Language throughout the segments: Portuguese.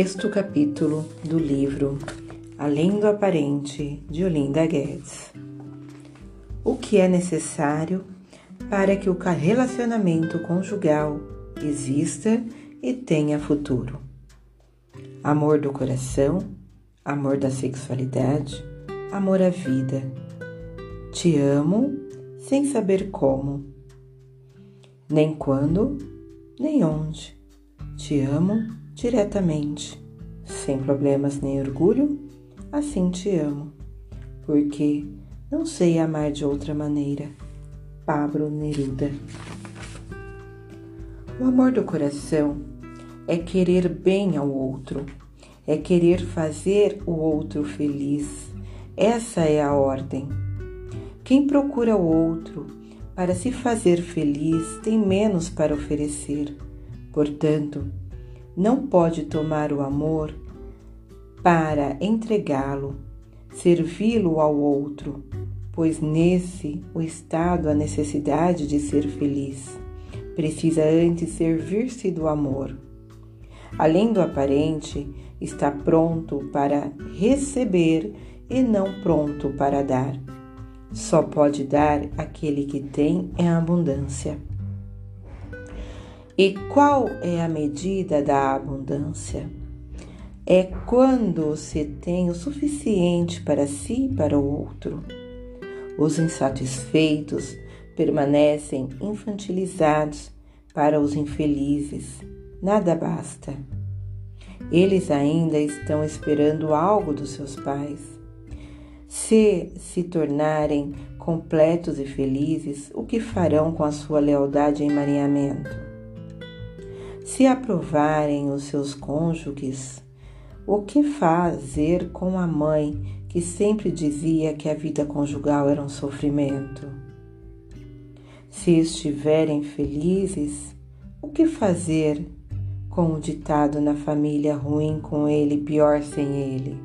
Sexto capítulo do livro Além do Aparente, de Olinda Guedes. O que é necessário para que o relacionamento conjugal exista e tenha futuro? Amor do coração, amor da sexualidade, amor à vida. Te amo sem saber como, nem quando, nem onde. Te amo diretamente, sem problemas nem orgulho, assim te amo, porque não sei amar de outra maneira. Pablo Neruda. O amor do coração é querer bem ao outro, é querer fazer o outro feliz. Essa é a ordem. Quem procura o outro para se fazer feliz tem menos para oferecer. Portanto, não pode tomar o amor para entregá-lo, servi-lo ao outro, pois nesse o estado a necessidade de ser feliz. Precisa antes servir-se do amor. Além do aparente, está pronto para receber e não pronto para dar. Só pode dar aquele que tem em abundância. E qual é a medida da abundância? É quando se tem o suficiente para si e para o outro. Os insatisfeitos permanecem infantilizados para os infelizes. Nada basta. Eles ainda estão esperando algo dos seus pais. Se se tornarem completos e felizes, o que farão com a sua lealdade e emaranhamento? Se aprovarem os seus cônjuges, o que fazer com a mãe que sempre dizia que a vida conjugal era um sofrimento? Se estiverem felizes, o que fazer com o ditado na família ruim com ele, pior sem ele?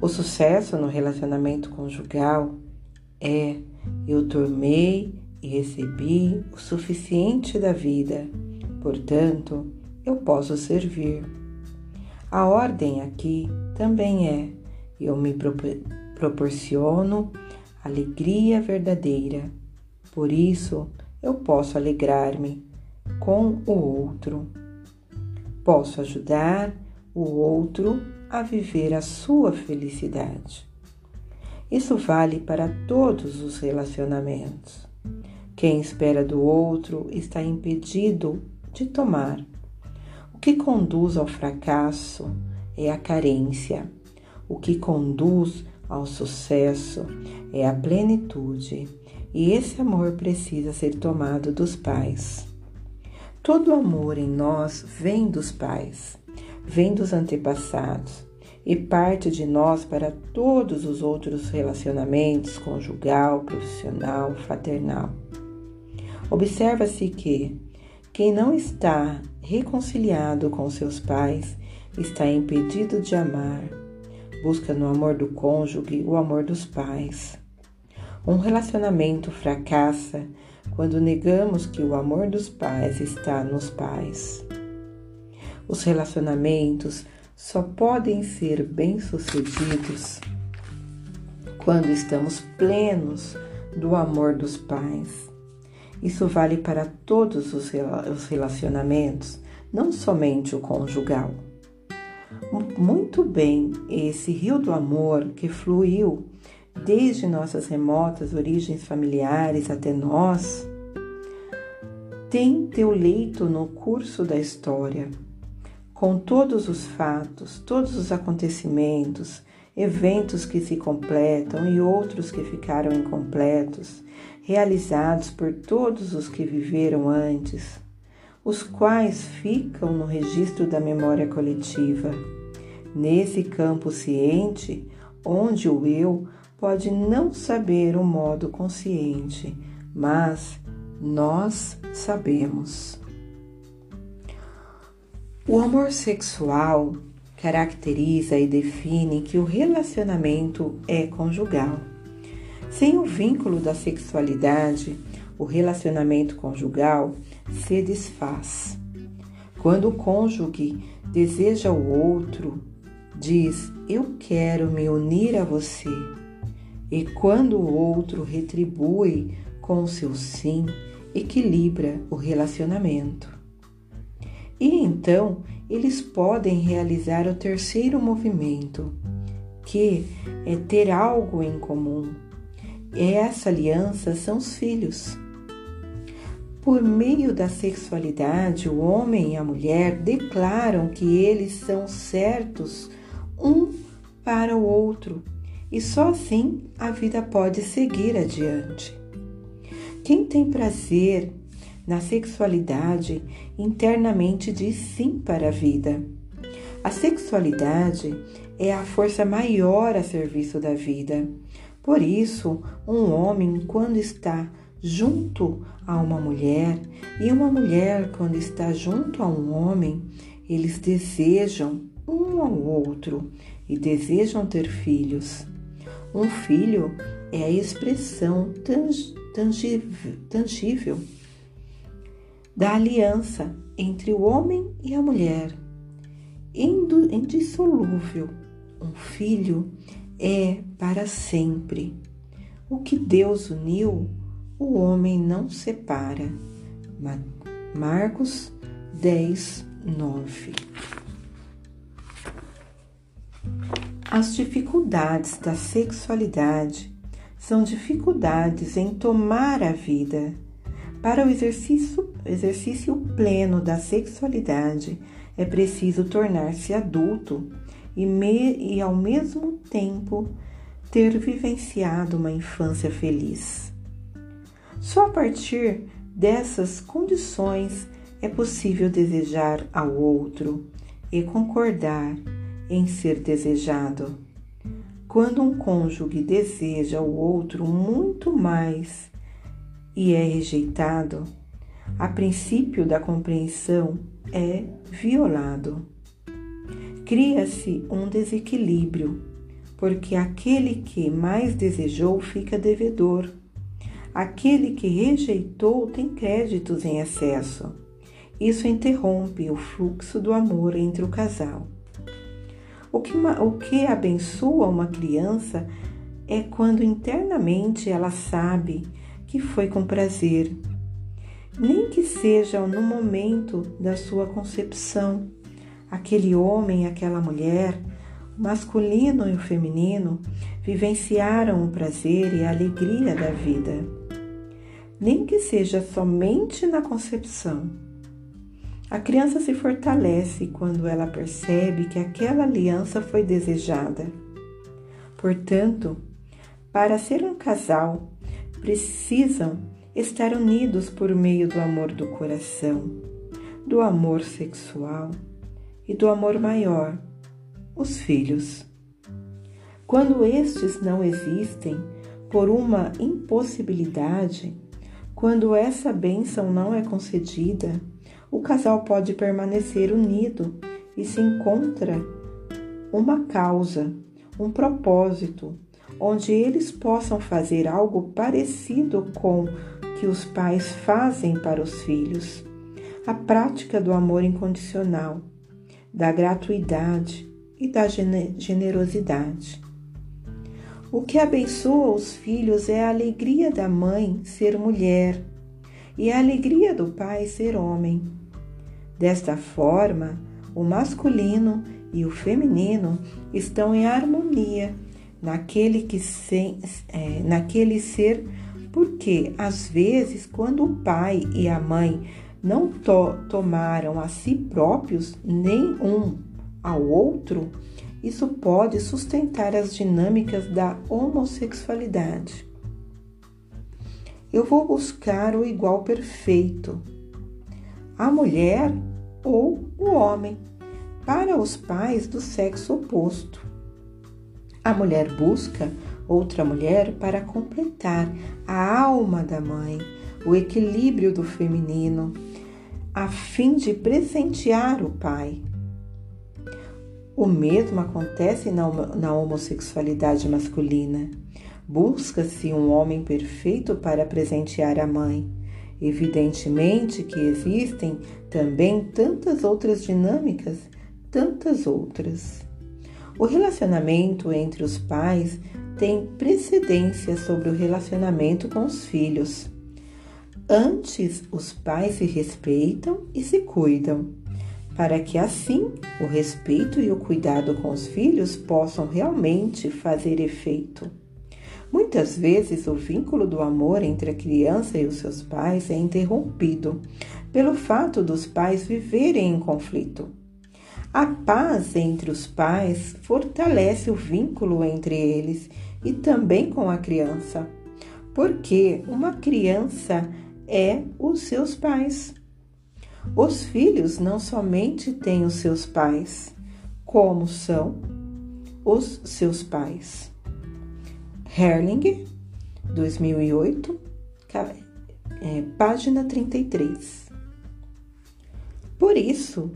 O sucesso no relacionamento conjugal é eu tomei e recebi o suficiente da vida portanto, eu posso servir. A ordem aqui também é: eu me proporciono alegria verdadeira, por isso eu posso alegrar-me com o outro. Posso ajudar o outro a viver a sua felicidade. Isso vale para todos os relacionamentos. Quem espera do outro está impedido de tomar. O que conduz ao fracasso é a carência. O que conduz ao sucesso é a plenitude. E esse amor precisa ser tomado dos pais. Todo amor em nós vem dos pais, vem dos antepassados e parte de nós para todos os outros relacionamentos conjugal, profissional, fraternal. Observa-se que quem não está reconciliado com seus pais está impedido de amar. Busca no amor do cônjuge o amor dos pais. Um relacionamento fracassa quando negamos que o amor dos pais está nos pais. Os relacionamentos só podem ser bem-sucedidos quando estamos plenos do amor dos pais. Isso vale para todos os relacionamentos, não somente o conjugal. Muito bem, esse rio do amor que fluiu desde nossas remotas origens familiares até nós, tem teu leito no curso da história, com todos os fatos, todos os acontecimentos, eventos que se completam e outros que ficaram incompletos, realizados por todos os que viveram antes, os quais ficam no registro da memória coletiva. Nesse campo ciente, onde o eu pode não saber o modo consciente, mas nós sabemos. O amor sexual caracteriza e define que o relacionamento é conjugal. Sem o vínculo da sexualidade, o relacionamento conjugal se desfaz. Quando o cônjuge deseja o outro, diz: Eu quero me unir a você. E quando o outro retribui com o seu sim, equilibra o relacionamento. E então eles podem realizar o terceiro movimento, que é ter algo em comum. Essa aliança são os filhos. Por meio da sexualidade, o homem e a mulher declaram que eles são certos um para o outro e só assim a vida pode seguir adiante. Quem tem prazer na sexualidade internamente diz sim para a vida. A sexualidade é a força maior a serviço da vida. Por isso, um homem, quando está junto a uma mulher e uma mulher, quando está junto a um homem, eles desejam um ao outro e desejam ter filhos. Um filho é a expressão tangível, tangível da aliança entre o homem e a mulher. Indissolúvel, um filho é para sempre. O que Deus uniu, o homem não separa. Marcos 10, 9. As dificuldades da sexualidade são dificuldades em tomar a vida. Para o exercício, exercício pleno da sexualidade, é preciso tornar-se adulto e, me, e, ao mesmo tempo, ter vivenciado uma infância feliz. Só a partir dessas condições é possível desejar ao outro e concordar em ser desejado. Quando um cônjuge deseja o outro muito mais e é rejeitado, a princípio da compreensão é violado. Cria-se um desequilíbrio, porque aquele que mais desejou fica devedor. Aquele que rejeitou tem créditos em excesso. Isso interrompe o fluxo do amor entre o casal. O que, o que abençoa uma criança é quando internamente ela sabe que foi com prazer, nem que seja no momento da sua concepção. Aquele homem, aquela mulher, o masculino e o feminino, vivenciaram o prazer e a alegria da vida, nem que seja somente na concepção a criança se fortalece quando ela percebe que aquela aliança foi desejada. Portanto, para ser um casal, precisam estar unidos por meio do amor do coração, do amor sexual e do amor maior, os filhos. Quando estes não existem por uma impossibilidade, quando essa bênção não é concedida, o casal pode permanecer unido e se encontra uma causa, um propósito, onde eles possam fazer algo parecido com que os pais fazem para os filhos. A prática do amor incondicional, da gratuidade e da generosidade. O que abençoa os filhos é a alegria da mãe ser mulher e a alegria do pai ser homem. Desta forma, o masculino e o feminino estão em harmonia naquele, que se, é, naquele ser, porque às vezes, quando o pai e a mãe não to tomaram a si próprios nem um ao outro, isso pode sustentar as dinâmicas da homossexualidade. Eu vou buscar o igual perfeito, a mulher ou o homem, para os pais do sexo oposto. A mulher busca outra mulher para completar a alma da mãe, o equilíbrio do feminino, a fim de presentear o pai. O mesmo acontece na, homossexualidade masculina. Busca-se um homem perfeito para presentear a mãe Evidentemente que existem também tantas outras dinâmicas, tantas outras. O relacionamento entre os pais tem precedência sobre o relacionamento com os filhos. Antes, os pais se respeitam e se cuidam, para que assim o respeito e o cuidado com os filhos possam realmente fazer efeito. Muitas vezes o vínculo do amor entre a criança e os seus pais é interrompido pelo fato dos pais viverem em conflito. A paz entre os pais fortalece o vínculo entre eles e também com a criança, porque uma criança é os seus pais. Os filhos não somente têm os seus pais, como são os seus pais. Herling, 2008, é, página 33. Por isso,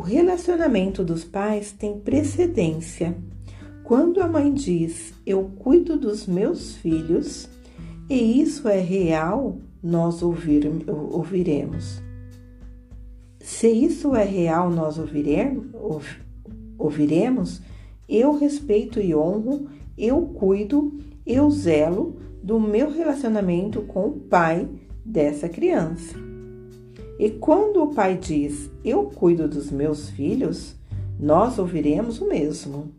o relacionamento dos pais tem precedência. Quando a mãe diz eu cuido dos meus filhos, e isso é real, nós ouvir, ouviremos. Se isso é real, nós ouviremos, ouviremos, eu respeito e honro, eu cuido eu zelo do meu relacionamento com o pai dessa criança. E quando o pai diz eu cuido dos meus filhos, nós ouviremos o mesmo.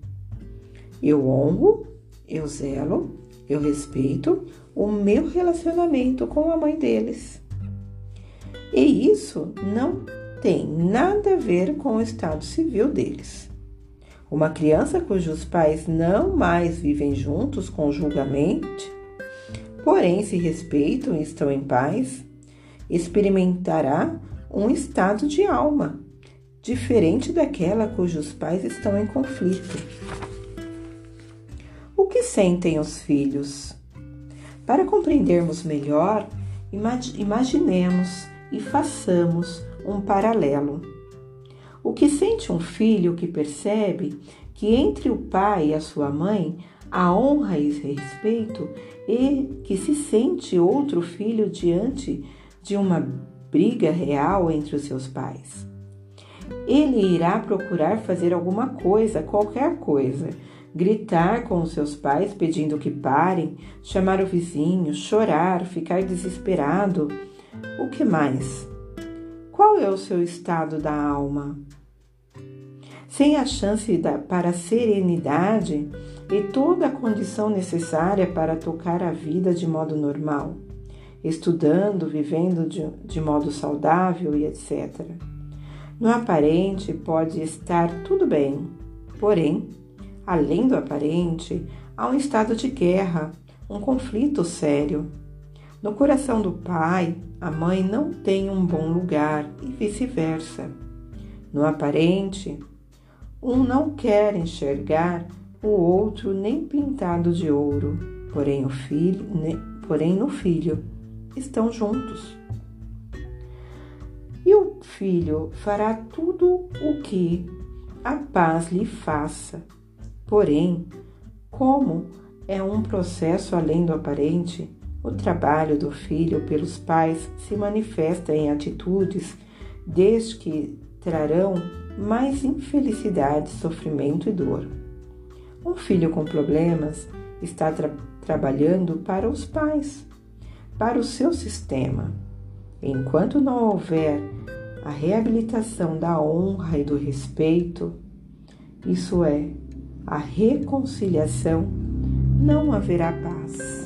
Eu honro, eu zelo, eu respeito o meu relacionamento com a mãe deles. E isso não tem nada a ver com o estado civil deles. Uma criança cujos pais não mais vivem juntos conjugalmente, porém se respeitam e estão em paz, experimentará um estado de alma diferente daquela cujos pais estão em conflito. O que sentem os filhos? Para compreendermos melhor, imaginemos e façamos um paralelo. O que sente um filho que percebe que entre o pai e a sua mãe há honra e respeito e que se sente outro filho diante de uma briga real entre os seus pais. Ele irá procurar fazer alguma coisa, qualquer coisa, gritar com os seus pais pedindo que parem, chamar o vizinho, chorar, ficar desesperado. O que mais? Qual é o seu estado da alma? Sem a chance da, para a serenidade e toda a condição necessária para tocar a vida de modo normal, estudando, vivendo de, de modo saudável e etc. No aparente pode estar tudo bem, porém, além do aparente, há um estado de guerra, um conflito sério. No coração do pai, a mãe não tem um bom lugar e vice-versa. No aparente, um não quer enxergar o outro nem pintado de ouro, porém o filho, porém no filho estão juntos. E o filho fará tudo o que a paz lhe faça. Porém, como é um processo além do aparente, o trabalho do filho pelos pais se manifesta em atitudes desde que trarão mais infelicidade, sofrimento e dor. Um filho com problemas está tra trabalhando para os pais, para o seu sistema. Enquanto não houver a reabilitação da honra e do respeito, isso é, a reconciliação, não haverá paz.